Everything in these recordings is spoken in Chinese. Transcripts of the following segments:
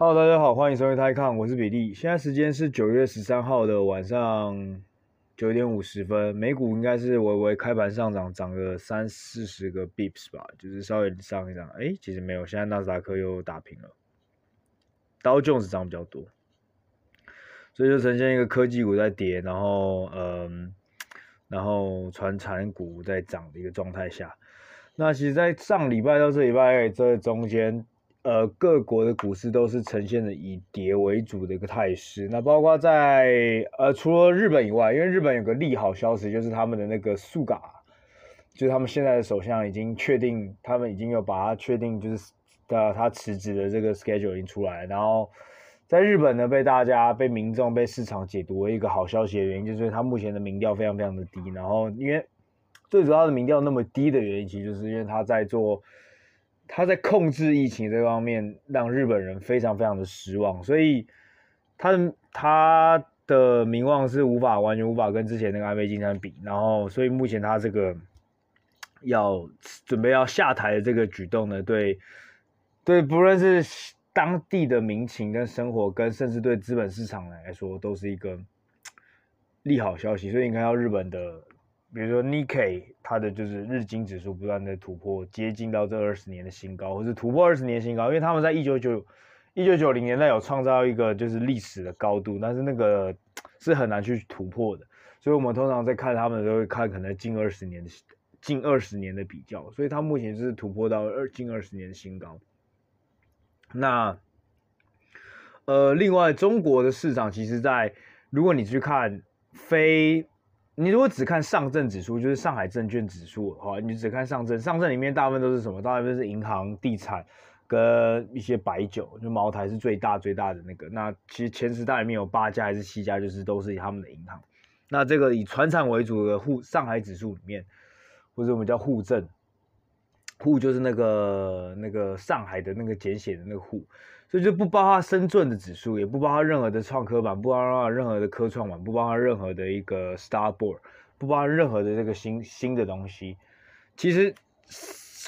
Hello，大家好，欢迎收听泰康我是比利。现在时间是九月十三号的晚上九点五十分，美股应该是微微开盘上涨，涨个三四十个 Bips 吧，就是稍微上一涨。哎，其实没有，现在纳斯达克又打平了，道琼斯涨比较多，所以就呈现一个科技股在跌，然后嗯，然后传产股在涨的一个状态下。那其实，在上礼拜到这礼拜这中间。呃，各国的股市都是呈现的以跌为主的一个态势。那包括在呃，除了日本以外，因为日本有个利好消息，就是他们的那个苏嘎就是他们现在的首相已经确定，他们已经有把他确定，就是的他辞职的这个 schedule 已经出来。然后在日本呢，被大家、被民众、被市场解读为一个好消息的原因，就是他目前的民调非常非常的低。然后因为最主要的民调那么低的原因，其实就是因为他在做。他在控制疫情这方面，让日本人非常非常的失望，所以他的他的名望是无法完全无法跟之前那个安倍晋三比，然后所以目前他这个要准备要下台的这个举动呢，对对，不论是当地的民情跟生活，跟甚至对资本市场来说，都是一个利好消息，所以你看到日本的。比如说，Nike 它的就是日经指数不断的突破，接近到这二十年的新高，或是突破二十年新高，因为他们在一九九一九九零年代有创造一个就是历史的高度，但是那个是很难去突破的，所以我们通常在看他们的时候会看可能近二十年的近二十年的比较，所以它目前是突破到二近二十年的新高。那呃，另外中国的市场其实在如果你去看非。你如果只看上证指数，就是上海证券指数的话，你只看上证，上证里面大部分都是什么？大部分是银行、地产跟一些白酒，就茅台是最大最大的那个。那其实前十大里面有八家还是七家，就是都是他们的银行。那这个以传产为主的沪上海指数里面，或者我们叫沪证，沪就是那个那个上海的那个简写的那个沪。所以就不包括深圳的指数，也不包括任何的创科板，不包括任何的科创板，不包括任何的一个 Starboard，不包括任何的这个新新的东西。其实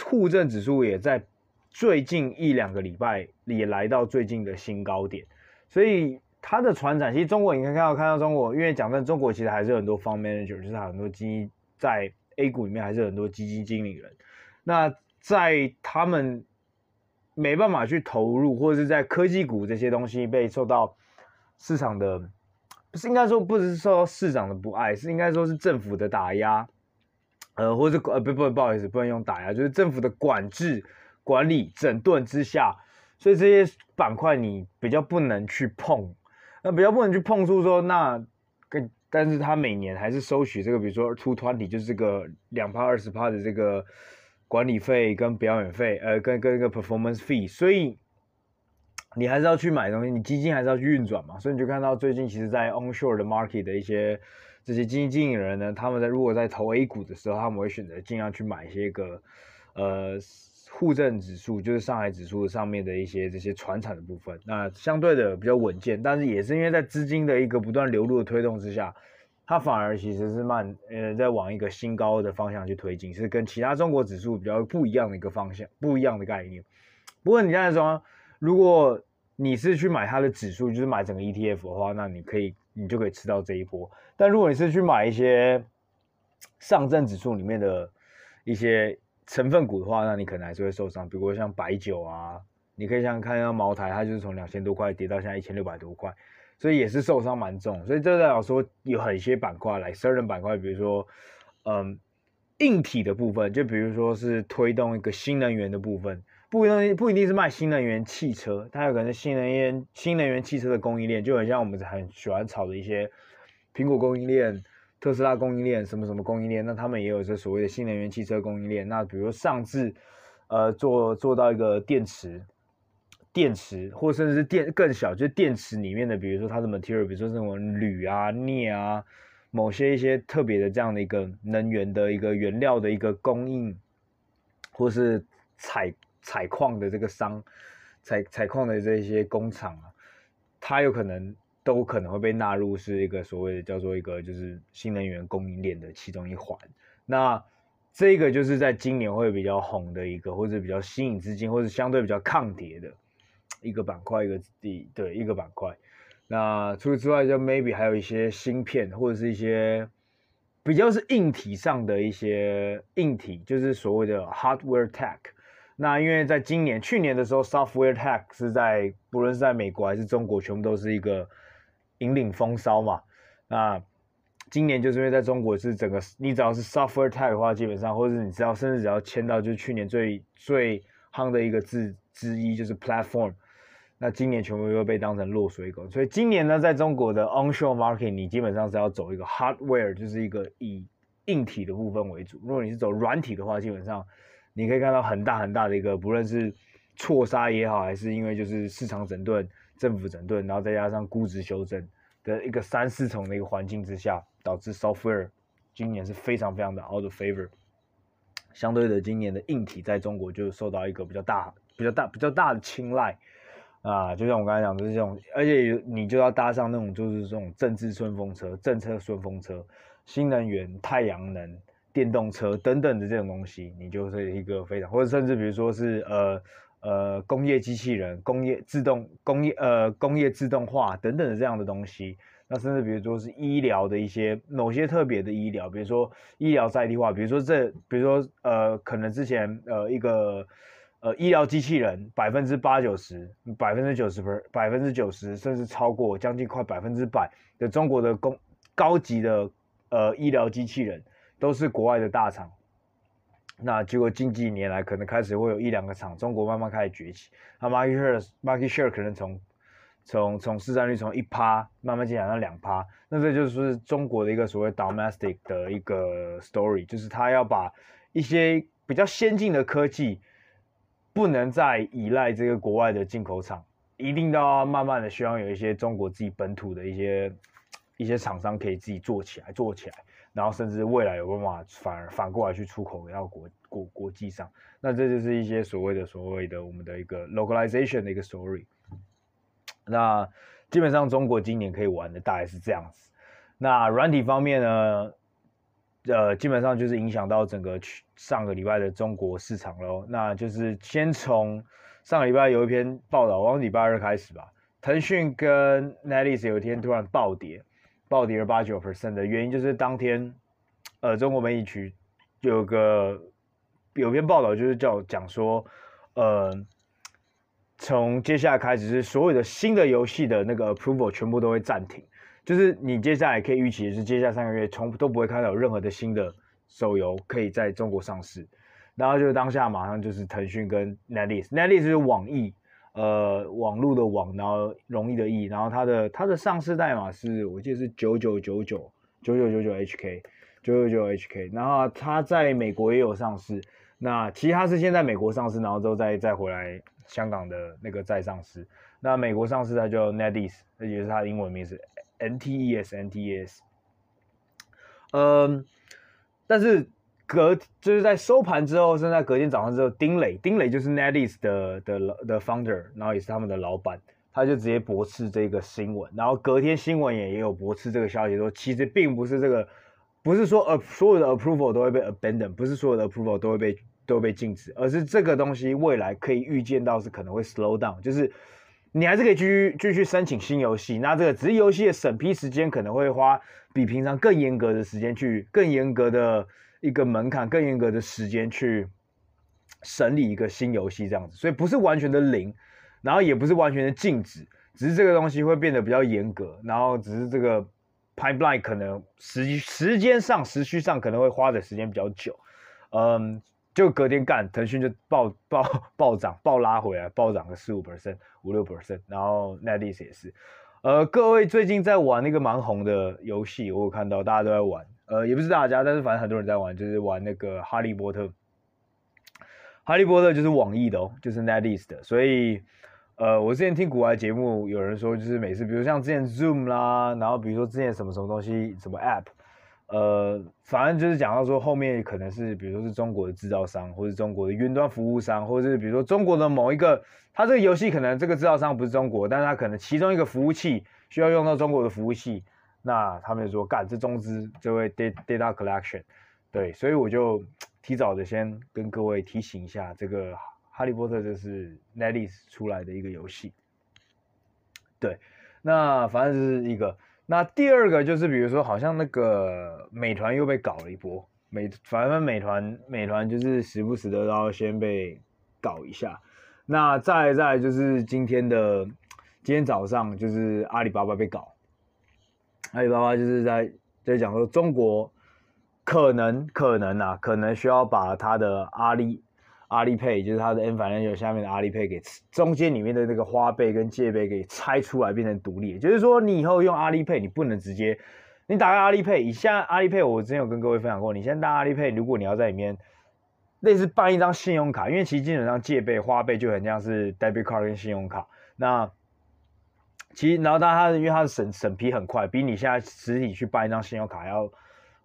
沪证指数也在最近一两个礼拜也来到最近的新高点。所以它的传产，其实中国你可以看到看到中国，因为讲真，中国其实还是很多 fund manager，就是很多基金在 A 股里面还是很多基金经理人。那在他们。没办法去投入，或者是在科技股这些东西被受到市场的，不是应该说不是受到市场的不爱，是应该说是政府的打压，呃，或者呃不不不好意思，不能用打压，就是政府的管制、管理、整顿之下，所以这些板块你比较不能去碰，那比较不能去碰触说那跟，但是他每年还是收取这个，比如说出团体就是这个两趴二十趴的这个。管理费跟表演费，呃，跟跟一个 performance fee，所以你还是要去买东西，你基金还是要去运转嘛，所以你就看到最近其实，在 onshore 的 market 的一些这些基金经理人呢，他们在如果在投 A 股的时候，他们会选择尽量去买一些个呃沪证指数，就是上海指数上面的一些这些传产的部分，那相对的比较稳健，但是也是因为在资金的一个不断流入的推动之下。它反而其实是慢，呃，在往一个新高的方向去推进，是跟其他中国指数比较不一样的一个方向，不一样的概念。不过你现在说，如果你是去买它的指数，就是买整个 ETF 的话，那你可以，你就可以吃到这一波。但如果你是去买一些上证指数里面的一些成分股的话，那你可能还是会受伤。比如说像白酒啊，你可以想看一下茅台，它就是从两千多块跌到现在一千六百多块。所以也是受伤蛮重，所以这代表说有很些板块来，certain 板块，比如说，嗯，硬体的部分，就比如说是推动一个新能源的部分，不一定不一定是卖新能源汽车，它有可能新能源新能源汽车的供应链，就很像我们很喜欢炒的一些苹果供应链、特斯拉供应链、什么什么供应链，那他们也有这所谓的新能源汽车供应链，那比如上至呃做做到一个电池。电池，或甚至是电更小，就是电池里面的，比如说它的 material，比如说这种铝啊、镍啊，某些一些特别的这样的一个能源的一个原料的一个供应，或是采采矿的这个商，采采矿的这些工厂啊，它有可能都可能会被纳入是一个所谓的叫做一个就是新能源供应链的其中一环。那这个就是在今年会比较红的一个，或者比较吸引资金，或者相对比较抗跌的。一个板块一个地对一个板块。那除此之外，就 maybe 还有一些芯片或者是一些比较是硬体上的一些硬体，就是所谓的 hardware tech。那因为在今年、去年的时候，software tech 是在不论是在美国还是中国，全部都是一个引领风骚嘛。那今年就是因为在中国是整个，你只要是 software tech 的话，基本上或者是你知道，甚至只要签到就是去年最最夯的一个字之一，就是 platform。那今年全部又被当成落水狗，所以今年呢，在中国的 onshore market，你基本上是要走一个 hardware，就是一个以硬体的部分为主。如果你是走软体的话，基本上。你可以看到很大很大的一个，不论是错杀也好，还是因为就是市场整顿、政府整顿，然后再加上估值修正的一个三四重的一个环境之下，导致 software 今年是非常非常的 out of favor。相对的，今年的硬体在中国就受到一个比较大、比较大、比较大的青睐啊。就像我刚才讲的，就是这种，而且你就要搭上那种就是这种政治顺风车、政策顺风车、新能源、太阳能。电动车等等的这种东西，你就是一个非常，或者甚至比如说是呃呃工业机器人、工业自动工业呃工业自动化等等的这样的东西，那甚至比如说是医疗的一些某些特别的医疗，比如说医疗在地化，比如说这比如说呃可能之前呃一个呃医疗机器人百分之八九十、百分之九十分、百分之九十甚至超过将近快百分之百的中国的工高级的呃医疗机器人。都是国外的大厂，那结果近几年来可能开始会有一两个厂，中国慢慢开始崛起，那 market share market share 可能从从从市占率从一趴慢慢进展到两趴，那这就是中国的一个所谓 domestic 的一个 story，就是他要把一些比较先进的科技不能再依赖这个国外的进口厂，一定都要慢慢的希望有一些中国自己本土的一些一些厂商可以自己做起来做起来。然后甚至未来有办法反而反过来去出口到国国国际上，那这就是一些所谓的所谓的我们的一个 localization 的一个 story。那基本上中国今年可以玩的大概是这样子。那软体方面呢，呃，基本上就是影响到整个上个礼拜的中国市场喽。那就是先从上个礼拜有一篇报道，往礼拜二开始吧，腾讯跟 NetEase 有一天突然暴跌。暴跌了八九 percent 的原因就是当天，呃，中国媒体区有个有篇报道，就是叫讲说，呃，从接下来开始是所有的新的游戏的那个 approval 全部都会暂停，就是你接下来可以预期的是接下来三个月从都不会看到有任何的新的手游可以在中国上市，然后就是当下马上就是腾讯跟 NetEase，NetEase 是网易。呃，网络的网，然后容易的易，然后它的它的上市代码是我记得是九九九九九九九九 HK 九九九 HK，然后它在美国也有上市，那其他是先在美国上市，然后之后再再回来香港的那个再上市。那美国上市它叫 NetEase，这也是它的英文名字 NTES NTES。嗯，但是。隔就是在收盘之后，甚至在隔天早上之后，丁磊，丁磊就是 NetEase 的的的 founder，然后也是他们的老板，他就直接驳斥这个新闻，然后隔天新闻也也有驳斥这个消息，说其实并不是这个，不是说呃所有的 approval 都会被 abandon，不是所有的 approval 都会被都被禁止，而是这个东西未来可以预见到是可能会 slow down，就是你还是可以继续继续申请新游戏，那这个只是游戏的审批时间可能会花比平常更严格的时间去更严格的。一个门槛更严格的时间去审理一个新游戏这样子，所以不是完全的零，然后也不是完全的禁止，只是这个东西会变得比较严格，然后只是这个 pipeline 可能时时间上时序上可能会花的时间比较久，嗯，就隔天干，腾讯就暴暴暴涨暴拉回来，暴涨个四五 percent 五六百分然后 NetEase 也是，呃，各位最近在玩那个蛮红的游戏，我有看到大家都在玩。呃，也不是大家，但是反正很多人在玩，就是玩那个《哈利波特》。《哈利波特》就是网易的哦，就是 NetEase 的。所以，呃，我之前听古玩节目，有人说，就是每次，比如像之前 Zoom 啦，然后比如说之前什么什么东西，什么 App，呃，反正就是讲到说后面可能是，比如说是中国的制造商，或是中国的云端服务商，或者是比如说中国的某一个，它这个游戏可能这个制造商不是中国，但是它可能其中一个服务器需要用到中国的服务器。那他们就说干这中资这位 data collection，对，所以我就 提早的先跟各位提醒一下，这个哈利波特就是 NetEase 出来的一个游戏。对，那反正就是一个。那第二个就是比如说，好像那个美团又被搞了一波。美反正美团美团就是时不时的都要先被搞一下。那再再就是今天的今天早上就是阿里巴巴被搞。阿里巴巴就是在在讲说中国可能可能啊，可能需要把它的阿里阿里 Pay，就是它的 Ant Financial 下面的阿里 Pay 给中间里面的那个花呗跟借呗给拆出来变成独立，就是说你以后用阿里 Pay 你不能直接你打开阿里 Pay，以下阿里 Pay 我之前有跟各位分享过，你现在打阿里 Pay，如果你要在里面类似办一张信用卡，因为其实基本上借呗花呗就很像是 debit card 跟信用卡，那。其实，然后它它因为它的审审批很快，比你现在实体去办一张信用卡要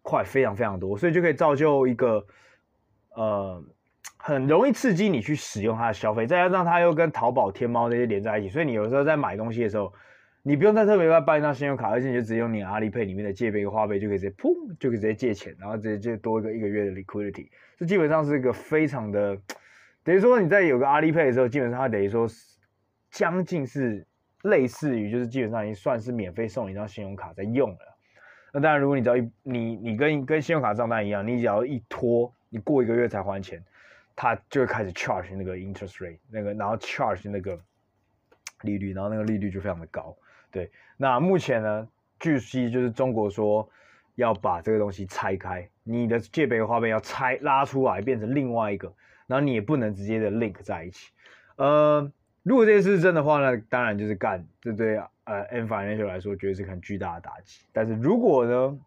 快非常非常多，所以就可以造就一个呃很容易刺激你去使用它的消费，再加上它又跟淘宝、天猫这些连在一起，所以你有时候在买东西的时候，你不用再特别要办一张信用卡，而且你就直接用你阿里 Pay 里面的借呗和花呗就可以直接砰就可以直接借钱，然后直接就多一个一个月的 liquidity，这基本上是一个非常的等于说你在有个阿里 Pay 的时候，基本上它等于说是将近是。类似于就是基本上已经算是免费送一张信用卡在用了。那当然，如果你只要一你你跟跟信用卡账单一样，你只要一拖，你过一个月才还钱，他就会开始 charge 那个 interest rate 那个，然后 charge 那个利率，然后那个利率就非常的高。对，那目前呢，据悉就是中国说要把这个东西拆开，你的借呗花呗要拆拉出来变成另外一个，然后你也不能直接的 link 在一起，呃。如果这件事是真的话，那当然就是干，这对呃 N financial 来说绝对是很巨大的打击。但是如果呢，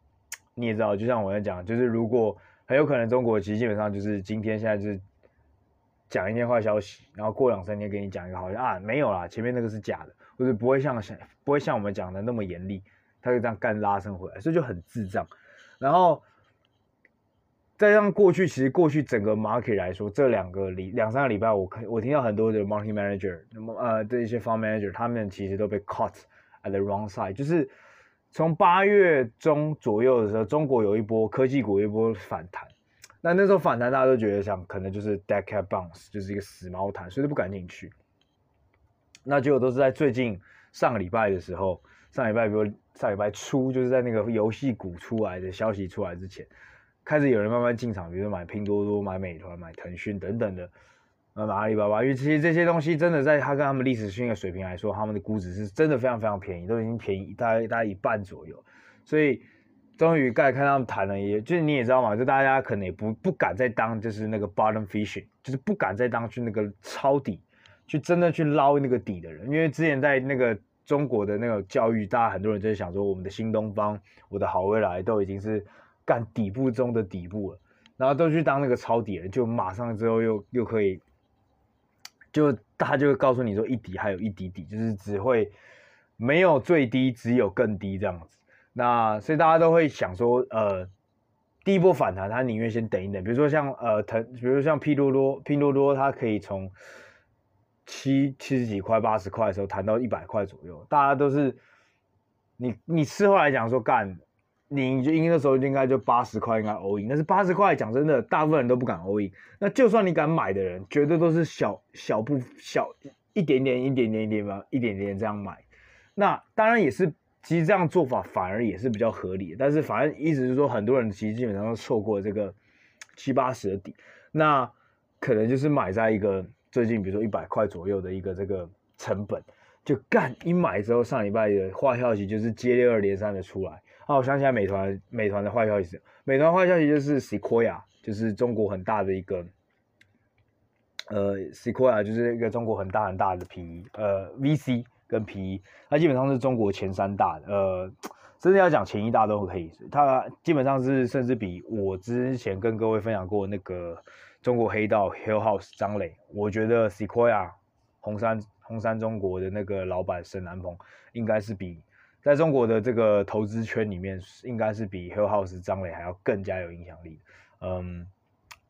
你也知道，就像我在讲，就是如果很有可能中国其实基本上就是今天现在就是讲一天坏消息，然后过两三天给你讲一个好像啊没有啦，前面那个是假的，或者不会像像不会像我们讲的那么严厉，他就这样干拉升回来，所以就很智障。然后。再让过去，其实过去整个 market 来说，这两个礼两三个礼拜，我看我听到很多的 market manager，那么呃这一些 fund manager，他们其实都被 caught at the wrong side，就是从八月中左右的时候，中国有一波科技股一波反弹，那那时候反弹大家都觉得像可能就是 dead cat bounce，就是一个死猫弹，所以都不敢进去。那结果都是在最近上个礼拜的时候，上礼拜比如上礼拜初，就是在那个游戏股出来的消息出来之前。开始有人慢慢进场，比如说买拼多多、买美团、买腾讯等等的，买阿里巴巴，因为其实这些东西真的在它跟他们历史性的水平来说，他们的估值是真的非常非常便宜，都已经便宜大概大概一半左右。所以终于盖看他们谈了，也就是你也知道嘛，就大家可能也不不敢再当就是那个 bottom fishing，就是不敢再当去那个抄底，去真的去捞那个底的人，因为之前在那个中国的那个教育，大家很多人就在想说，我们的新东方，我的好未来都已经是。干底部中的底部了，然后都去当那个抄底了，就马上之后又又可以，就他就会告诉你说一底还有一底底，就是只会没有最低，只有更低这样子。那所以大家都会想说，呃，第一波反弹，他宁愿先等一等。比如说像呃腾，比如像拼多多，拼多多它可以从七七十几块、八十块的时候谈到一百块左右，大家都是你你事后来讲说干。你就应该那时候应该就八十块应该 all in，但是八十块讲真的，大部分人都不敢 all in。那就算你敢买的人，绝对都是小小部小一点点一点点一点点一点点这样买。那当然也是，其实这样做法反而也是比较合理。但是反正意思是说，很多人其实基本上都错过这个七八十的底，那可能就是买在一个最近比如说一百块左右的一个这个成本，就干一买之后，上礼拜的坏消息就是接二连三的出来。啊，我想起来美团，美团的坏消息，美团坏消息就是 Sequoia，就是中国很大的一个，呃，Sequoia 就是一个中国很大很大的 PE，呃，VC 跟 PE，它基本上是中国前三大的，呃，真的要讲前一大都可以，它基本上是甚至比我之前跟各位分享过那个中国黑道 Hill House 张磊，我觉得 Sequoia 红杉红杉中国的那个老板沈南鹏应该是比。在中国的这个投资圈里面，应该是比 Hill House 张磊还要更加有影响力，嗯，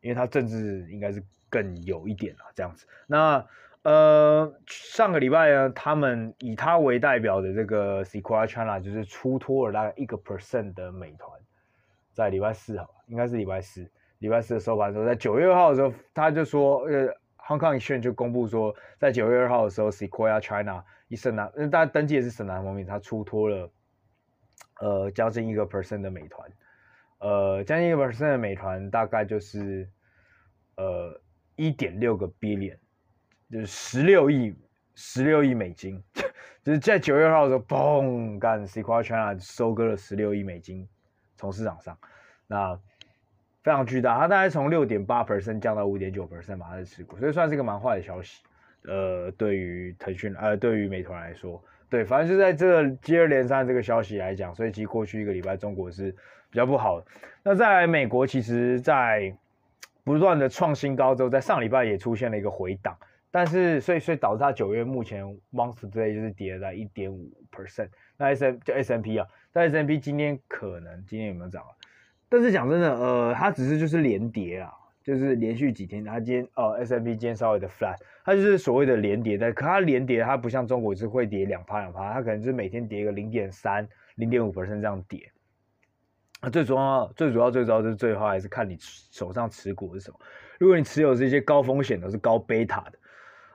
因为他政治应该是更有一点啊，这样子。那呃，上个礼拜呢，他们以他为代表的这个 Sequoia China 就是出脱了大概一个 percent 的美团，在礼拜四哈，应该是礼拜四，礼拜四的收盘的时候，在九月二号的时候，他就说，呃，Hong Kong Exchange 就公布说，在九月二号的时候，Sequoia China 以沈南，那大家登记的是沈南方面，他出脱了，呃，将近一个 percent 的美团，呃，将近一个 percent 的美团大概就是，呃，一点六个 billion，就是十六亿，十六亿美金，就是在九月二号的时候，嘣，干 Sequoia China 收割了十六亿美金从市场上，那。非常巨大，它大概从六点八 percent 降到五点九 percent 吧，它的持股，所以算是一个蛮坏的消息。呃，对于腾讯，呃，对于美团来说，对，反正就在这个接二连三这个消息来讲，所以其实过去一个礼拜中国是比较不好的。那在美国，其实，在不断的创新高之后，在上礼拜也出现了一个回档，但是所以所以导致它九月目前 month to day 就是跌了在一点五 percent。那 S M 就 S M P 啊，但 S M P 今天可能今天有没有涨啊？但是讲真的，呃，它只是就是连跌啊，就是连续几天，它今天呃 S&P 今天稍微的 flat，它就是所谓的连跌，但可它连跌，它不像中国是会跌两趴两趴，它可能就是每天跌个零点三、零点五 percent 这样跌。啊，最主要、最主要、最主要就是最后还是看你手上持股是什么。如果你持有是一些高风险的、是高贝塔的，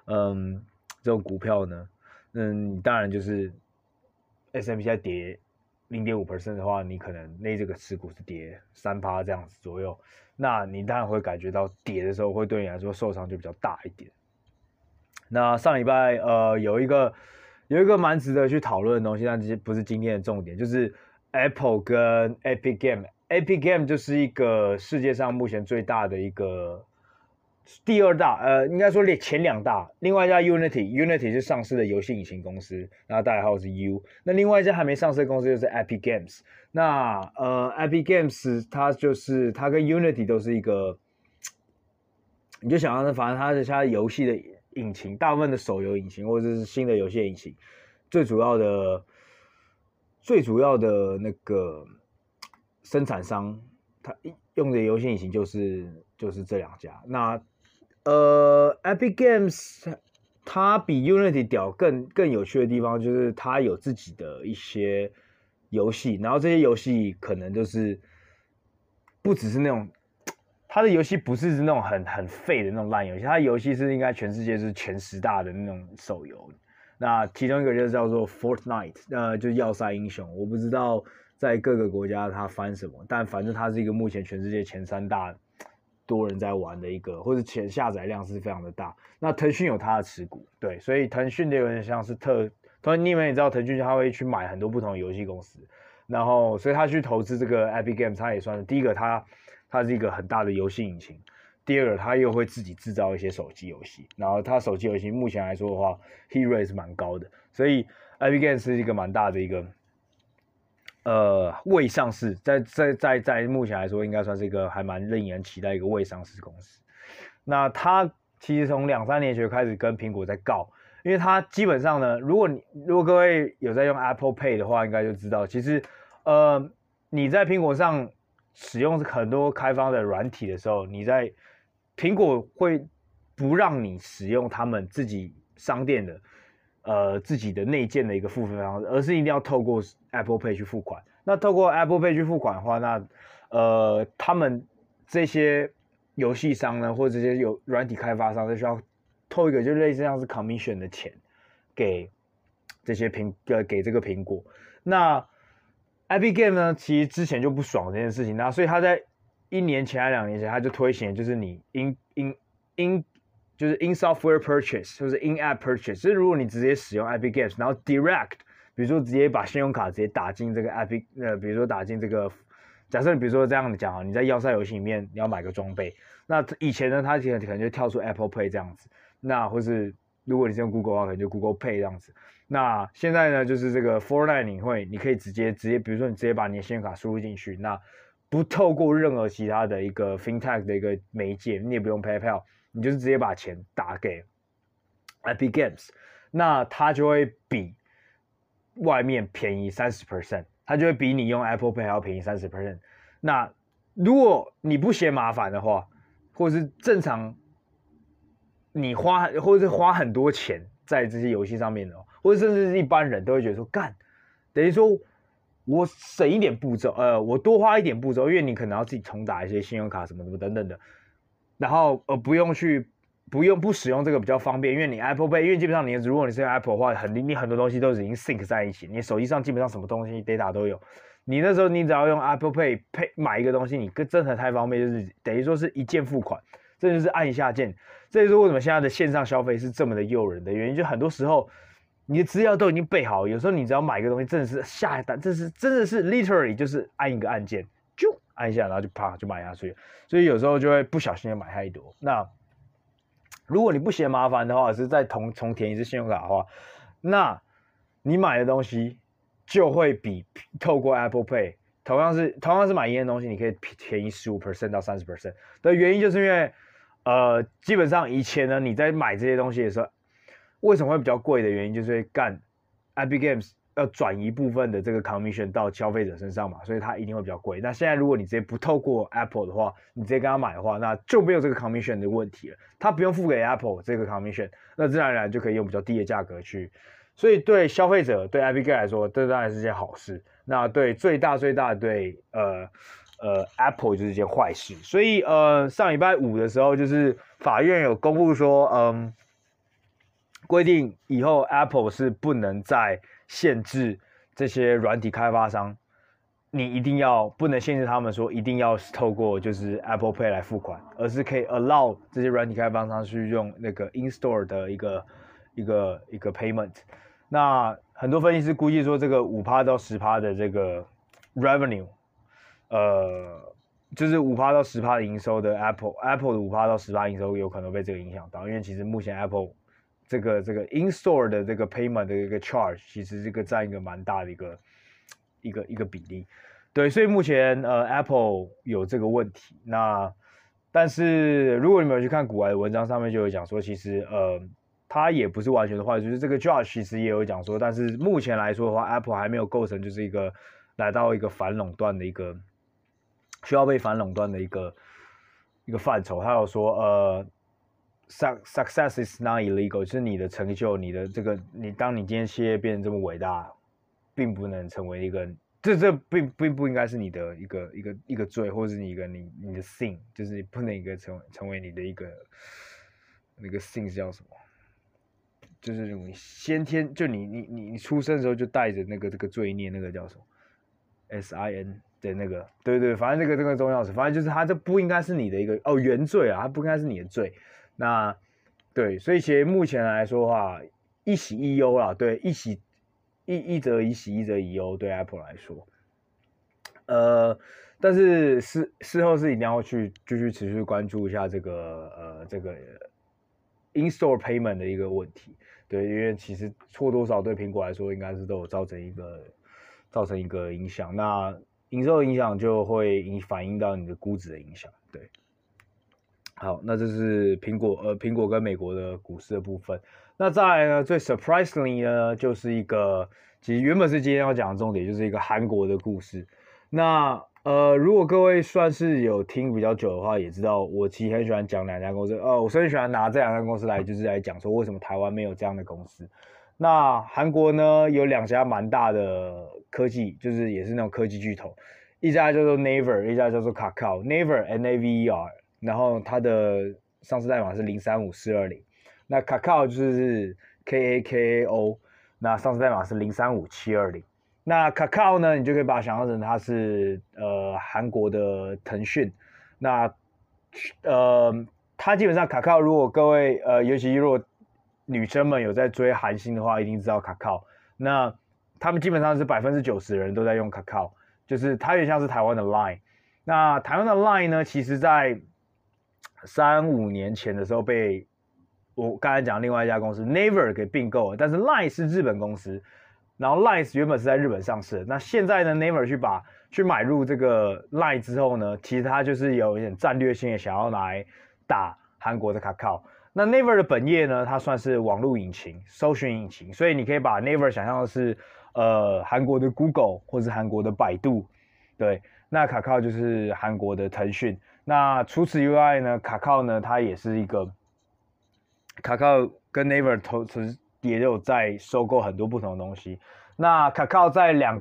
嗯，这种股票呢，嗯，当然就是 S M P 在跌。零点五 percent 的话，你可能那这个持股是跌三趴这样子左右，那你当然会感觉到跌的时候会对你来说受伤就比较大一点。那上礼拜呃有一个有一个蛮值得去讨论的东西，但其实不是今天的重点，就是 Apple 跟 Epic Game，Epic Game 就是一个世界上目前最大的一个。第二大，呃，应该说列前两大，另外一家 Unity，Unity 是上市的游戏引擎公司，那代号是 U。那另外一家还没上市的公司就是 Epic Games。那呃，Epic Games 它就是它跟 Unity 都是一个，你就想象，反正它是它游戏的引擎，大部分的手游引擎或者是新的游戏引擎，最主要的最主要的那个生产商，它用的游戏引擎就是就是这两家。那呃，Epic Games 它比 Unity 屌更更有趣的地方就是它有自己的一些游戏，然后这些游戏可能就是不只是那种，它的游戏不是那种很很废的那种烂游戏，它游戏是应该全世界是前十大的那种手游。那其中一个就叫做 Fortnite，呃，就是要塞英雄，我不知道在各个国家它翻什么，但反正它是一个目前全世界前三大。多人在玩的一个，或者前下载量是非常的大。那腾讯有它的持股，对，所以腾讯的有点像是特，同时你们也知道，腾讯他会去买很多不同的游戏公司，然后所以他去投资这个 Epic Games，他也算是第一个他，他他是一个很大的游戏引擎，第二个他又会自己制造一些手机游戏，然后他手机游戏目前来说的话，hit rate 是蛮高的，所以 Epic Games 是一个蛮大的一个。呃，未上市，在在在在目前来说，应该算是一个还蛮令人期待一个未上市公司。那他其实从两三年前开始跟苹果在告，因为他基本上呢，如果你如果各位有在用 Apple Pay 的话，应该就知道，其实呃你在苹果上使用很多开发的软体的时候，你在苹果会不让你使用他们自己商店的。呃，自己的内建的一个付费方式，而是一定要透过 Apple Pay 去付款。那透过 Apple Pay 去付款的话，那呃，他们这些游戏商呢，或者这些有软体开发商，就需要透一个就类似像是 commission 的钱给这些苹呃给这个苹果。那 Epic Game 呢，其实之前就不爽这件事情，那所以他在一年前还两年前，他就推行就是你 in in in 就是 in software purchase，就是 in app purchase。就是如果你直接使用 Epic Games，然后 direct，比如说直接把信用卡直接打进这个 Epic，呃，比如说打进这个，假设比如说这样讲啊，你在要塞游戏里面你要买个装备，那以前呢，它可能可能就跳出 Apple Pay 这样子，那或是如果你是用 Google 的话，可能就 Google Pay 这样子。那现在呢，就是这个 Fortnite 你会，你可以直接直接，比如说你直接把你的信用卡输入进去，那不透过任何其他的一个 FinTech 的一个媒介，你也不用 PayPal。你就是直接把钱打给 Epic Games，那它就会比外面便宜三十 percent，它就会比你用 Apple Pay 还要便宜三十 percent。那如果你不嫌麻烦的话，或者是正常你花，或者是花很多钱在这些游戏上面的，或者甚至是一般人都会觉得说，干，等于说我省一点步骤，呃，我多花一点步骤，因为你可能要自己重打一些信用卡什么什么等等的。然后呃不用去不用不使用这个比较方便，因为你 Apple Pay，因为基本上你如果你是用 Apple 的话，很你很多东西都已经 sync 在一起，你手机上基本上什么东西 data 都有。你那时候你只要用 Apple Pay 配买一个东西，你跟真的太方便，就是等于说是一键付款，这就是按一下键。这就是为什么现在的线上消费是这么的诱人的原因，就很多时候你的资料都已经备好，有时候你只要买一个东西，真的是下一单，这是真的是 literally 就是按一个按键，按一下，然后就啪就买下去，所以有时候就会不小心的买太多。那如果你不嫌麻烦的话，是再重重填一次信用卡的话，那你买的东西。就会比透过 Apple Pay 同样是同样是买一样东西，你可以便宜十五 percent 到三十 percent 的原因，就是因为呃，基本上以前呢，你在买这些东西的时候，为什么会比较贵的原因，就是会干 Epic Games 要转移部分的这个 commission 到消费者身上嘛，所以它一定会比较贵。那现在如果你直接不透过 Apple 的话，你直接跟他买的话，那就没有这个 commission 的问题了，他不用付给 Apple 这个 commission，那自然而然就可以用比较低的价格去。所以对消费者对 Abigail 来说，这当然是件好事。那对最大最大对呃呃 Apple 就是件坏事。所以呃上礼拜五的时候，就是法院有公布说，嗯，规定以后 Apple 是不能再限制这些软体开发商，你一定要不能限制他们说一定要透过就是 Apple Pay 来付款，而是可以 allow 这些软体开发商去用那个 In Store 的一个一个一个 payment。那很多分析师估计说，这个五趴到十趴的这个 revenue，呃，就是五趴到十趴的营收的 Apple，Apple 的五趴到十趴营收有可能被这个影响到，因为其实目前 Apple 这个这个 in store 的这个 payment 的一个 charge，其实这个占一个蛮大的一个一个一个比例，对，所以目前呃 Apple 有这个问题。那但是如果你们有去看股癌的文章，上面就有讲说，其实呃。它也不是完全的坏，就是这个 Josh 其实也有讲说，但是目前来说的话，Apple 还没有构成就是一个来到一个反垄断的一个需要被反垄断的一个一个范畴。他有说，呃，success is not illegal，就是你的成就，你的这个，你当你今天事业变得这么伟大，并不能成为一个，这这并并不应该是你的一个一个一个罪，或者是你一个你你的 sin，就是你不能一个成为成为你的一个那个 sin 是叫什么？就是你先天，就你你你你出生的时候就带着那个这个罪孽，那个叫什么？S I N 的那个，对对，反正这个这个重要是，反正就是它这不应该是你的一个哦原罪啊，它不应该是你的罪。那对，所以其实目前来说的话，一喜一忧啦，对，一喜一一则以喜，一则以忧，对 Apple 来说，呃，但是事事后是一定要去继续持续关注一下这个呃这个 In Store Payment 的一个问题。对，因为其实错多少对苹果来说，应该是都有造成一个造成一个影响。那营收的影响就会影反映到你的估值的影响。对，好，那这是苹果呃苹果跟美国的股市的部分。那再来呢，最 surprisingly 呢，就是一个其实原本是今天要讲的重点，就是一个韩国的故事。那呃，如果各位算是有听比较久的话，也知道我其实很喜欢讲两家公司。呃，我很喜欢拿这两家公司来，就是来讲说为什么台湾没有这样的公司。那韩国呢，有两家蛮大的科技，就是也是那种科技巨头，一家叫做 Naver，一家叫做 Kakao。Naver N A V E R，然后它的上市代码是零三五四二零。那 Kakao 就是 K A K A O，那上市代码是零三五七二零。那 Kakao 呢，你就可以把它想象成它是呃韩国的腾讯。那呃，它基本上 Kakao，如果各位呃，尤其如果女生们有在追韩星的话，一定知道 Kakao。那他们基本上是百分之九十的人都在用 Kakao，就是它也像是台湾的 Line。那台湾的 Line 呢，其实在三五年前的时候被我刚才讲另外一家公司 Naver 给并购了，但是 Line 是日本公司。然后 Line 原本是在日本上市，那现在呢，Naver 去把去买入这个 Line 之后呢，其实它就是有一点战略性的想要来打韩国的卡靠。那 Naver 的本业呢，它算是网络引擎、搜寻引擎，所以你可以把 Naver 想象的是呃韩国的 Google 或是韩国的百度，对。那卡靠就是韩国的腾讯。那除此以外呢卡靠呢，它也是一个卡靠跟 Naver 投资。也有在收购很多不同的东西。那卡靠在两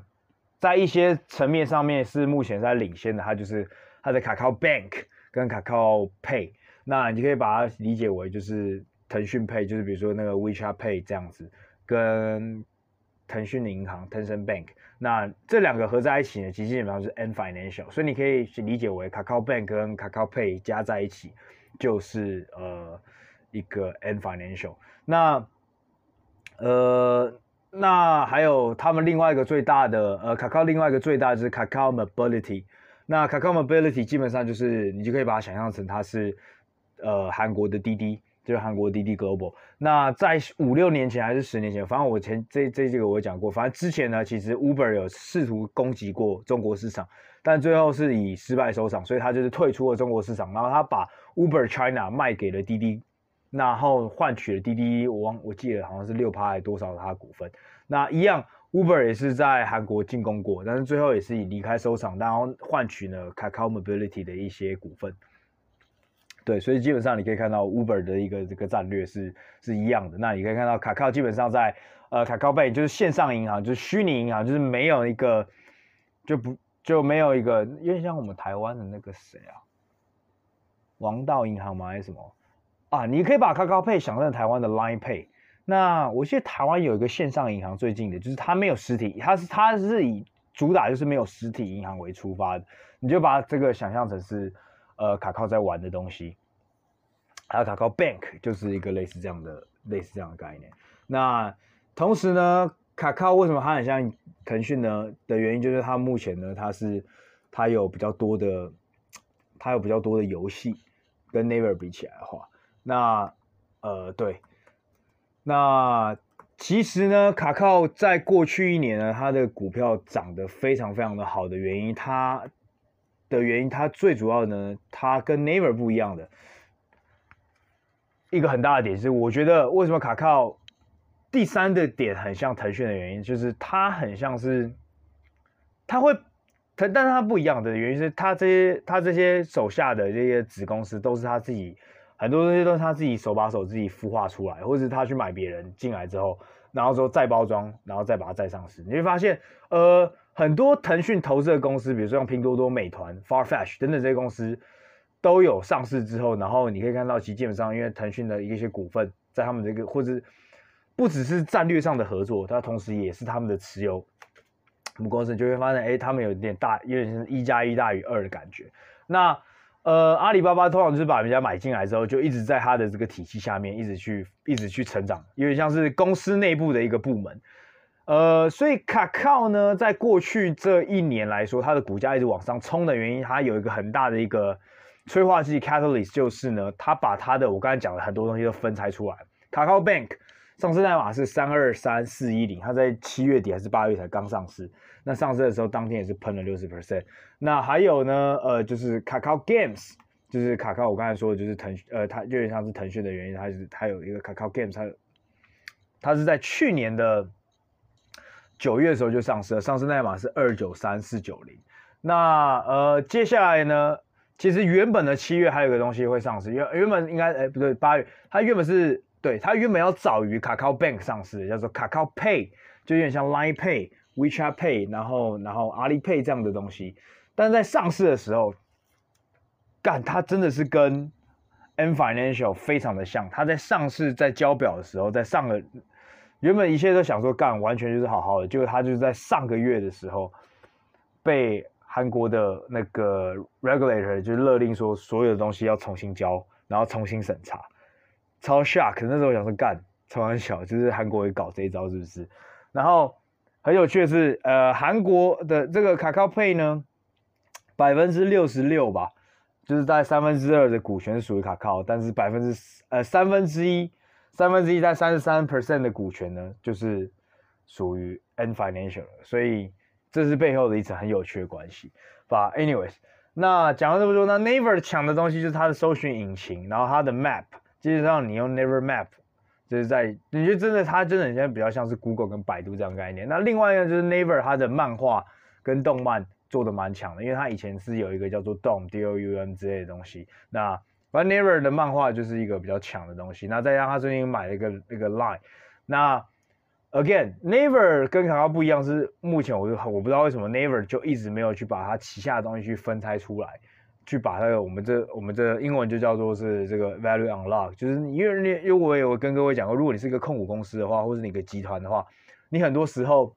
在一些层面上面是目前在领先的，它就是它的卡靠 Bank 跟卡靠 Pay。那你可以把它理解为就是腾讯 Pay，就是比如说那个 WeChat Pay 这样子，跟腾讯的银行 Tencent Bank，那这两个合在一起呢，其实基本上是 N Financial，所以你可以理解为 Kakao Bank 跟 Kakao Pay 加在一起就是呃一个 N Financial。那呃。那还有他们另外一个最大的呃，Kakao 另外一个最大的是 Kakao Mobility。那 Kakao Mobility 基本上就是你就可以把它想象成它是呃韩国的滴滴，就是韩国滴滴 Global。那在五六年前还是十年前，反正我前这这这个我讲过，反正之前呢，其实 Uber 有试图攻击过中国市场，但最后是以失败收场，所以他就是退出了中国市场，然后他把 Uber China 卖给了滴滴。然后换取了滴滴，我忘我记得好像是六趴还多少的他的股份。那一样，Uber 也是在韩国进攻过，但是最后也是以离开收场，然后换取了 Kakao Mobility 的一些股份。对，所以基本上你可以看到 Uber 的一个这个战略是是一样的。那你可以看到 Kakao 基本上在呃 Kakao Pay 就是线上银行，就是虚拟银行，就是没有一个就不就没有一个，有点像我们台湾的那个谁啊，王道银行吗？还是什么？啊，你可以把 Kakao Pay 想成台湾的 Line Pay。那我记得台湾有一个线上银行，最近的就是它没有实体，它是它是以主打就是没有实体银行为出发的。你就把这个想象成是呃卡靠在玩的东西。还有卡靠 Bank 就是一个类似这样的类似这样的概念。那同时呢，卡靠为什么它很像腾讯呢？的原因就是它目前呢，它是它有比较多的，它有比较多的游戏，跟 Naver 比起来的话。那，呃，对，那其实呢，卡靠在过去一年呢，它的股票涨得非常非常的好的原因，它的原因，它最主要呢，它跟 Never 不一样的一个很大的点是，我觉得为什么卡靠第三的点很像腾讯的原因，就是它很像是，它会，它，但是它不一样的原因是，它这些它这些手下的这些子公司都是他自己。很多东西都是他自己手把手自己孵化出来，或者是他去买别人进来之后，然后说再包装，然后再把它再上市。你会发现，呃，很多腾讯投资的公司，比如说像拼多多、美团、Farfetch 等等这些公司，都有上市之后，然后你可以看到，其基本上因为腾讯的一些股份在他们这个，或者不只是战略上的合作，它同时也是他们的持有母公司，就会发现，哎，他们有点大，有点像一加一大于二的感觉。那呃，阿里巴巴通常就是把人家买进来之后，就一直在他的这个体系下面，一直去，一直去成长，有点像是公司内部的一个部门。呃，所以卡靠呢，在过去这一年来说，它的股价一直往上冲的原因，它有一个很大的一个催化剂 catalyst，就是呢，它把它的我刚才讲的很多东西都分拆出来。卡靠 Bank 上市代码是三二三四一零，它在七月底还是八月才刚上市。那上市的时候，当天也是喷了六十 percent。那还有呢，呃，就是 Kakao Games，就是卡靠，我刚才说的就是腾讯，呃，它有点像是腾讯的原因，它是它有一个 Kakao Games，它它是在去年的九月的时候就上市了，上市代码是二九三四九零。那呃，接下来呢，其实原本的七月还有个东西会上市，原原本应该，哎，不对，八月，它原本是对，它原本要早于 Kakao Bank 上市的，叫做 Kakao Pay，就有点像 Line Pay。WeChat Pay，然后然后阿里 Pay 这样的东西，但在上市的时候，干它真的是跟 N Financial 非常的像。它在上市在交表的时候，在上个原本一切都想说干完全就是好好的，结果他就是在上个月的时候被韩国的那个 regulator 就勒令说所有的东西要重新交，然后重新审查，超 shock。那时候想说干，超玩笑，就是韩国也搞这一招是不是？然后。很有趣的是，呃，韩国的这个 Kakao Pay 呢，百分之六十六吧，就是在三分之二的股权属于卡靠，但是百分之呃三分之一，三分之一在三十三 percent 的股权呢，就是属于 N Financial，所以这是背后的一层很有趣的关系。But anyways，那讲了这么多，那 Naver 抢的东西就是它的搜寻引擎，然后它的 Map，基本上你用 Naver Map。就是在你觉得真的，它真的现在比较像是 Google 跟百度这样概念。那另外一个就是 Naver，它的漫画跟动漫做的蛮强的，因为它以前是有一个叫做 Dom D O U M 之类的东西。那反正 Never 的漫画就是一个比较强的东西。那再加上他最近买了一个一个 Line。那 Again，Never 跟卡靠不一样，是目前我就我不知道为什么 Never 就一直没有去把它旗下的东西去分拆出来。去把那个我们这我们这英文就叫做是这个 value unlock，就是因为因为我有跟各位讲过，如果你是一个控股公司的话，或者你一个集团的话，你很多时候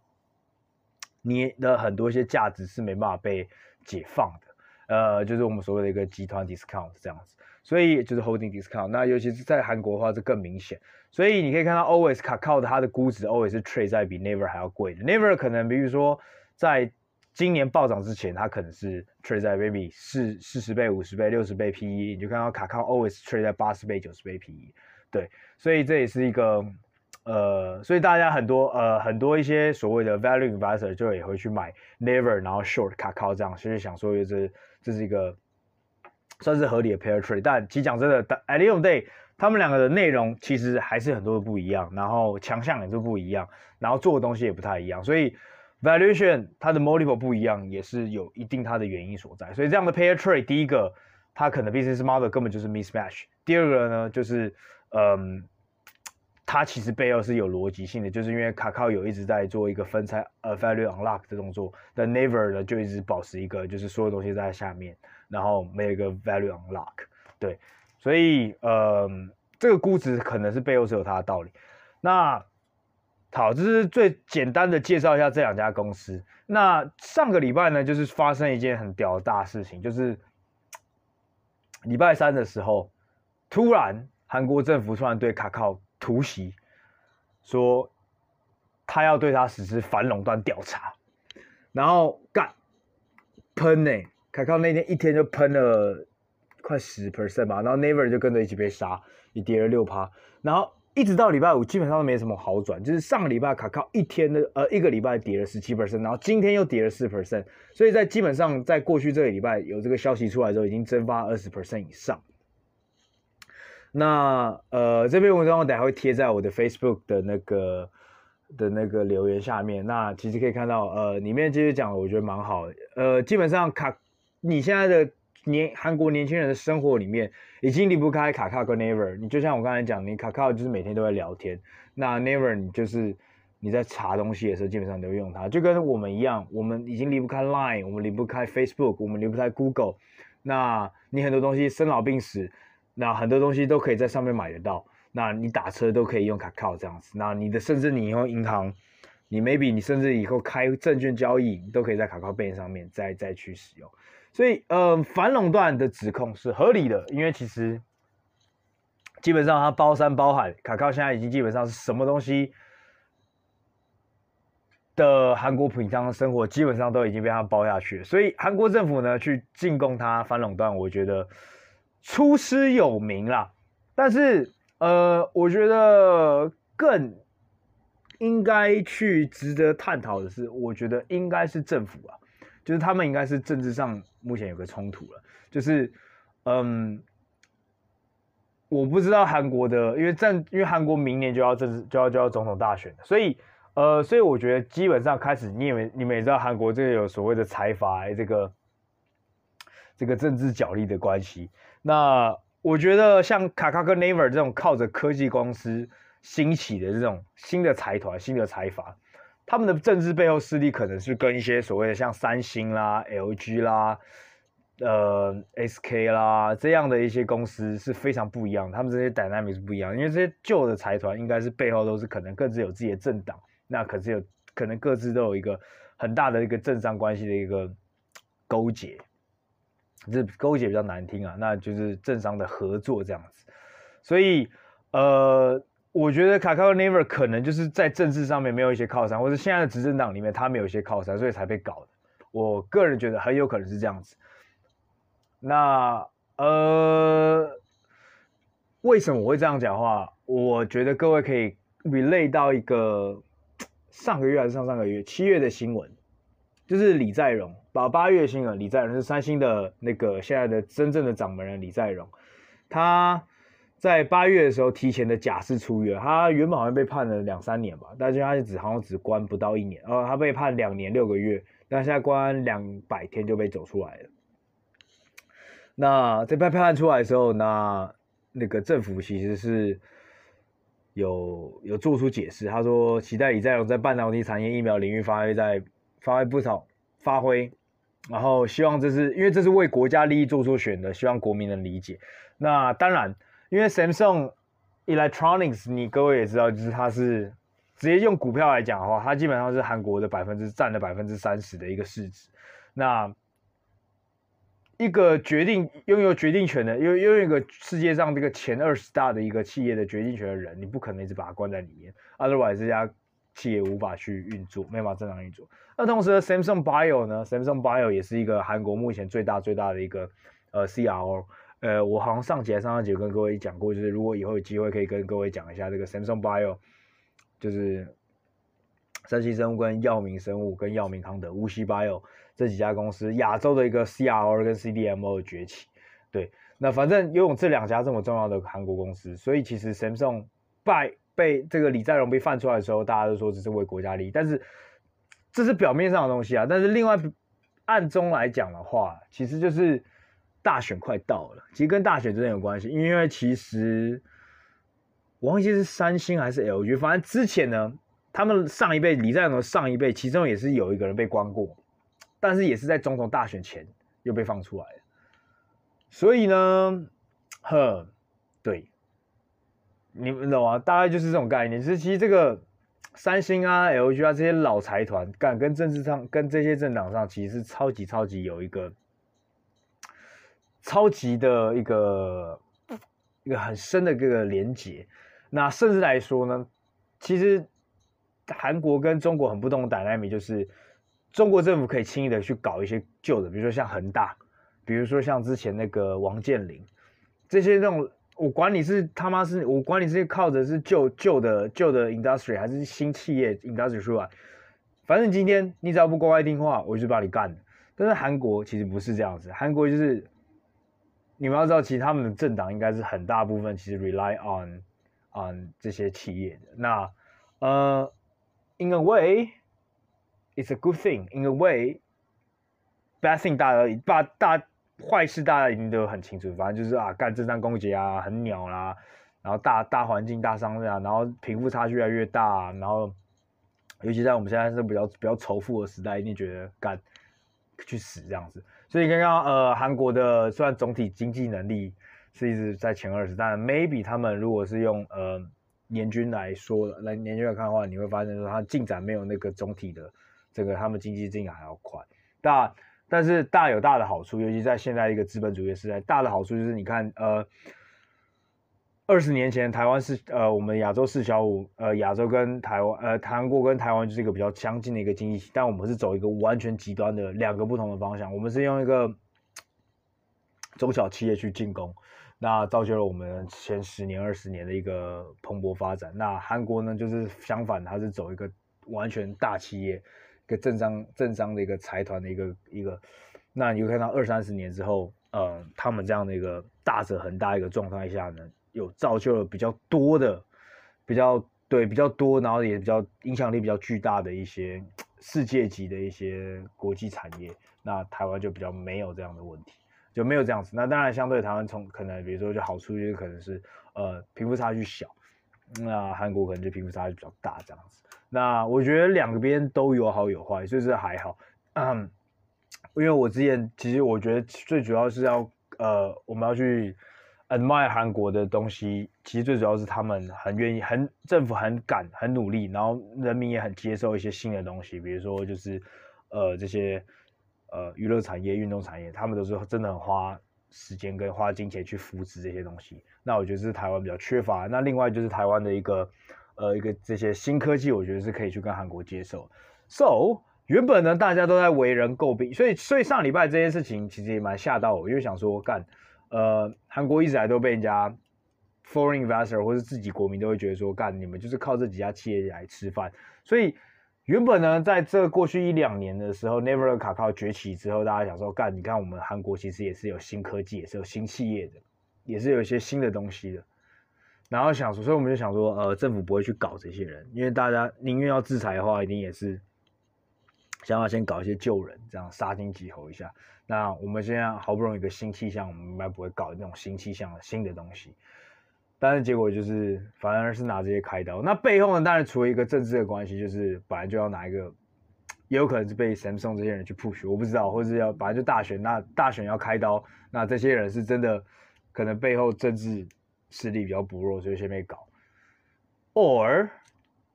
你的很多一些价值是没办法被解放的，呃，就是我们所谓的一个集团 discount 这样子，所以就是 holding discount。那尤其是在韩国的话，这更明显。所以你可以看到，always 卡靠的它的估值 always 是 trade 在比 never 还要贵的。never 可能比如说在今年暴涨之前，它可能是 trade 在 maybe 四四十倍、五十倍、六十倍 PE，你就看到卡靠 always trade 在八十倍、九十倍 PE。对，所以这也是一个呃，所以大家很多呃很多一些所谓的 value investor 就也会去买 never，然后 short 卡靠这样，其实想说这这是一个算是合理的 pair trade。但其实讲真的，at the end day，他们两个的内容其实还是很多的不一样，然后强项也是不一样，然后做的东西也不太一样，所以。Valuation 它的 multiple 不一样，也是有一定它的原因所在。所以这样的 pair trade，第一个它可能 business model 根本就是 mismatch。第二个呢，就是嗯，它其实背后是有逻辑性的，就是因为 Kakao 有一直在做一个分拆呃 value unlock 的动作，但 Never 呢就一直保持一个就是所有东西在下面，然后没有一个 value unlock。对，所以嗯，这个估值可能是背后是有它的道理。那好，这是最简单的介绍一下这两家公司。那上个礼拜呢，就是发生一件很屌的大事情，就是礼拜三的时候，突然韩国政府突然对卡靠突袭，说他要对他实施反垄断调查，然后干喷呢，卡靠那天一天就喷了快十 percent 吧，然后 Never 就跟着一起被杀，也跌了六趴，然后。一直到礼拜五，基本上都没什么好转。就是上个礼拜卡靠一天的，呃，一个礼拜跌了十七 percent，然后今天又跌了四 percent。所以在基本上在过去这个礼拜有这个消息出来之后，已经蒸发二十 percent 以上。那呃，这篇文章我等下会贴在我的 Facebook 的那个的那个留言下面。那其实可以看到，呃，里面其实讲的我觉得蛮好。呃，基本上卡你现在的。年韩国年轻人的生活里面已经离不开卡卡跟 Never。你就像我刚才讲，你卡卡就是每天都在聊天，那 Never 你就是你在查东西的时候，基本上都用它，就跟我们一样，我们已经离不开 Line，我们离不开 Facebook，我们离不开 Google。那你很多东西生老病死，那很多东西都可以在上面买得到。那你打车都可以用卡卡这样子。那你的甚至你以后银行，你 maybe 你甚至以后开证券交易，你都可以在卡卡 Pay 上面再再去使用。所以，呃，反垄断的指控是合理的，因为其实基本上它包山包海，卡卡现在已经基本上是什么东西的韩国平常的生活基本上都已经被它包下去了。所以韩国政府呢去进攻它反垄断，我觉得出师有名啦。但是，呃，我觉得更应该去值得探讨的是，我觉得应该是政府啊。就是他们应该是政治上目前有个冲突了，就是，嗯，我不知道韩国的，因为政，因为韩国明年就要政治就要就要总统大选，所以，呃，所以我觉得基本上开始，你以为你们也知道韩国这个有所谓的财阀这个这个政治角力的关系，那我觉得像卡卡跟 Naver 这种靠着科技公司兴起的这种新的财团、新的财阀。他们的政治背后势力可能是跟一些所谓的像三星啦、LG 啦、呃 SK 啦这样的一些公司是非常不一样。他们这些 dynamic 是不一样，因为这些旧的财团应该是背后都是可能各自有自己的政党，那可是有可能各自都有一个很大的一个政商关系的一个勾结，这勾结比较难听啊，那就是政商的合作这样子。所以呃。我觉得卡卡 Naver 可能就是在政治上面没有一些靠山，或者现在的执政党里面他没有一些靠山，所以才被搞的。我个人觉得很有可能是这样子。那呃，为什么我会这样讲话？我觉得各位可以 relate 到一个上个月还是上上个月七月的新闻，就是李在镕，八八月新闻，李在镕是三星的那个现在的真正的掌门人李在镕，他。在八月的时候，提前的假释出狱，他原本好像被判了两三年吧，但是他只好像只关不到一年，哦，他被判两年六个月，但现在关两百天就被走出来了。那在被判出来的时候，那那个政府其实是有有做出解释，他说期待李在镕在半导体产业、疫苗领域发挥在发挥不少发挥然后希望这是因为这是为国家利益做出选择，希望国民能理解。那当然，因为 Samsung Electronics，你各位也知道，就是它是直接用股票来讲的话，它基本上是韩国的百分之占了百分之三十的一个市值。那一个决定拥有决定权的，拥拥有一个世界上这个前二十大的一个企业的决定权的人，你不可能一直把它关在里面，otherwise 这家企业无法去运作，没法正常运作。那同时呢，Samsung Bio 呢，Samsung Bio 也是一个韩国目前最大最大的一个呃 CRO。呃，我好像上节上上节跟各位讲过，就是如果以后有机会可以跟各位讲一下这个 Samsung Bio，就是山西生物跟药明生物跟药明康德、无锡 Bio。这几家公司，亚洲的一个 CRO 跟 CDMO 的崛起，对，那反正拥有这两家这么重要的韩国公司，所以其实 Samsung 被被这个李在镕被放出来的时候，大家都说这是为国家利益，但是这是表面上的东西啊，但是另外暗中来讲的话，其实就是大选快到了，其实跟大选真的有关系，因为其实我忘记是三星还是 LG，反正之前呢，他们上一辈李在镕上一辈，其中也是有一个人被关过。但是也是在总统大选前又被放出来了，所以呢，呵，对，你们懂吗？大概就是这种概念。其实，其实这个三星啊、LG 啊这些老财团，敢跟政治上、跟这些政党上，其实是超级超级有一个超级的一个一个很深的这个连结。那甚至来说呢，其实韩国跟中国很不同的 dynamic 就是。中国政府可以轻易的去搞一些旧的，比如说像恒大，比如说像之前那个王健林，这些那种，我管你是他妈是，我管你是靠着是旧旧的旧的 industry 还是新企业 industry 出来，反正今天你只要不乖乖听话，我就把你干了。但是韩国其实不是这样子，韩国就是你们要知道，其实他们的政党应该是很大部分其实 rely on on 这些企业的。那呃，in a way。It's a good thing in a way. Bad thing 大家大大坏事大家一定都很清楚，反正就是啊，干政商勾结啊，很鸟啦，然后大大环境大伤啊，然后贫富差距越来越大，然后尤其在我们现在是比较比较仇富的时代，一定觉得干去死这样子。所以刚刚呃，韩国的虽然总体经济能力是一直在前二十，但 maybe 他们如果是用呃年均来说来年均来看的话，你会发现说它进展没有那个总体的。这个他们经济进展还要快，大但是大有大的好处，尤其在现在一个资本主义时代，大的好处就是你看，呃，二十年前台湾是呃我们亚洲四小五，呃亚洲跟台湾，呃韩国跟台湾就是一个比较相近的一个经济体，但我们是走一个完全极端的两个不同的方向，我们是用一个中小企业去进攻，那造就了我们前十年二十年的一个蓬勃发展。那韩国呢，就是相反，它是走一个完全大企业。一个政商政商的一个财团的一个一个，那你就看到二三十年之后，呃，他们这样的一个大者恒大一个状态下呢，有造就了比较多的，比较对比较多，然后也比较影响力比较巨大的一些世界级的一些国际产业。那台湾就比较没有这样的问题，就没有这样子。那当然，相对台湾从可能比如说就好处就是可能是呃贫富差距小，那韩国可能就贫富差距比较大这样子。那我觉得两边都有好有坏，所以这还好。嗯，因为我之前其实我觉得最主要是要呃，我们要去 admire 韩国的东西，其实最主要是他们很愿意，很政府很敢，很努力，然后人民也很接受一些新的东西，比如说就是呃这些呃娱乐产业、运动产业，他们都是真的很花时间跟花金钱去扶持这些东西。那我觉得是台湾比较缺乏。那另外就是台湾的一个。呃，一个这些新科技，我觉得是可以去跟韩国接受。So 原本呢，大家都在为人诟病，所以所以上礼拜这件事情其实也蛮吓到我，因为想说干，呃，韩国一直来都被人家 foreign investor 或是自己国民都会觉得说干，你们就是靠这几家企业来吃饭。所以原本呢，在这过去一两年的时候，Naver 卡靠崛起之后，大家想说干，你看我们韩国其实也是有新科技，也是有新企业的，也是有一些新的东西的。然后想说，所以我们就想说，呃，政府不会去搞这些人，因为大家宁愿要制裁的话，一定也是想要先搞一些旧人，这样杀鸡儆猴一下。那我们现在好不容易一个新气象，我们应该不会搞那种新气象新的东西。但是结果就是，反而是拿这些开刀。那背后呢，当然除了一个政治的关系，就是本来就要拿一个也有可能是被 Samsung 这些人去 push，我不知道，或者是要本来就大选，那大选要开刀，那这些人是真的可能背后政治势力比较薄弱，所以先被搞，or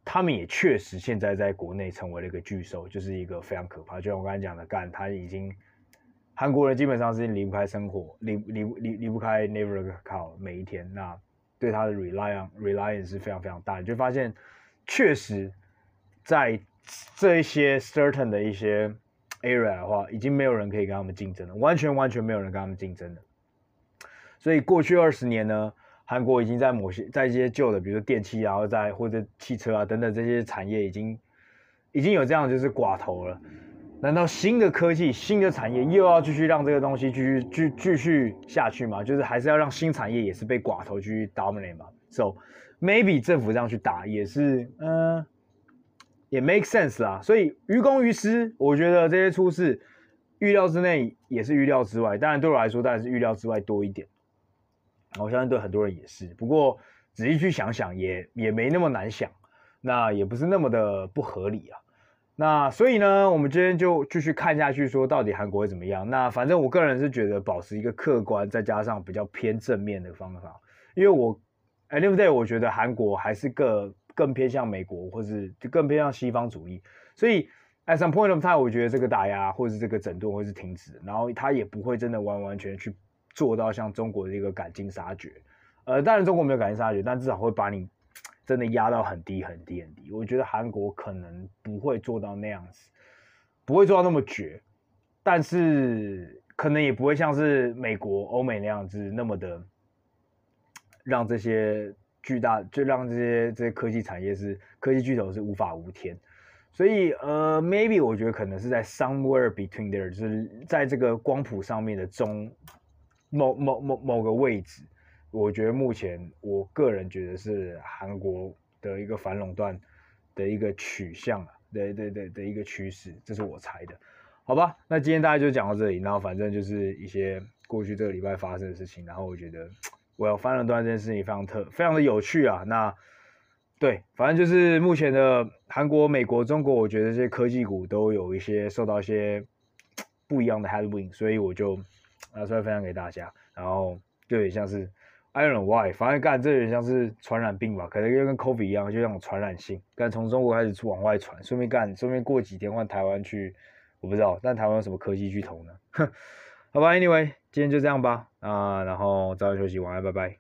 他们也确实现在在国内成为了一个巨兽，就是一个非常可怕，就像我刚才讲的，干他已经韩国人基本上是离不开生活，离离离离不开 Naver 靠每一天，那对他的 rely on reliance 是非常非常大，你就发现确实在。这一些 certain 的一些 area 的话，已经没有人可以跟他们竞争了，完全完全没有人跟他们竞争了。所以过去二十年呢，韩国已经在某些在一些旧的，比如说电器啊，或在或者汽车啊等等这些产业，已经已经有这样就是寡头了。难道新的科技、新的产业又要继续让这个东西继续继继续下去吗？就是还是要让新产业也是被寡头继续 dominate 吗？So maybe 政府这样去打也是嗯。也 make sense 啦，所以于公于私，我觉得这些出事预料之内也是预料之外。当然对我来说，当然是预料之外多一点。我相信对很多人也是。不过仔细去想想，也也没那么难想，那也不是那么的不合理啊。那所以呢，我们今天就继续看下去，说到底韩国会怎么样？那反正我个人是觉得保持一个客观，再加上比较偏正面的方法，因为我 at the end of the day，我觉得韩国还是个。更偏向美国，或是就更偏向西方主义，所以 at some point of time，我觉得这个打压或是这个整顿会是停止，然后他也不会真的完完全去做到像中国的一个赶尽杀绝。呃，当然中国没有赶尽杀绝，但至少会把你真的压到很低很低很低。我觉得韩国可能不会做到那样子，不会做到那么绝，但是可能也不会像是美国、欧美那样子那么的让这些。巨大就让这些这些科技产业是科技巨头是无法无天，所以呃，maybe 我觉得可能是在 somewhere between there，就是在这个光谱上面的中某某某某个位置，我觉得目前我个人觉得是韩国的一个反垄断的一个取向啊，对对对的一个趋势，这是我猜的，好吧？那今天大家就讲到这里，然后反正就是一些过去这个礼拜发生的事情，然后我觉得。我要翻了段这件事情非常特非常的有趣啊，那对，反正就是目前的韩国、美国、中国，我觉得这些科技股都有一些受到一些不一样的 headwind，所以我就拿出来分享给大家。然后就有点像是 I don't know why，反正干这有点像是传染病吧，可能又跟 COVID 一样，就像传染性，干从中国开始往外传，顺便干，顺便过几天换台湾去，我不知道，但台湾有什么科技巨头呢？哼。好吧，Anyway，今天就这样吧。啊，然后早点休息，晚安，拜拜。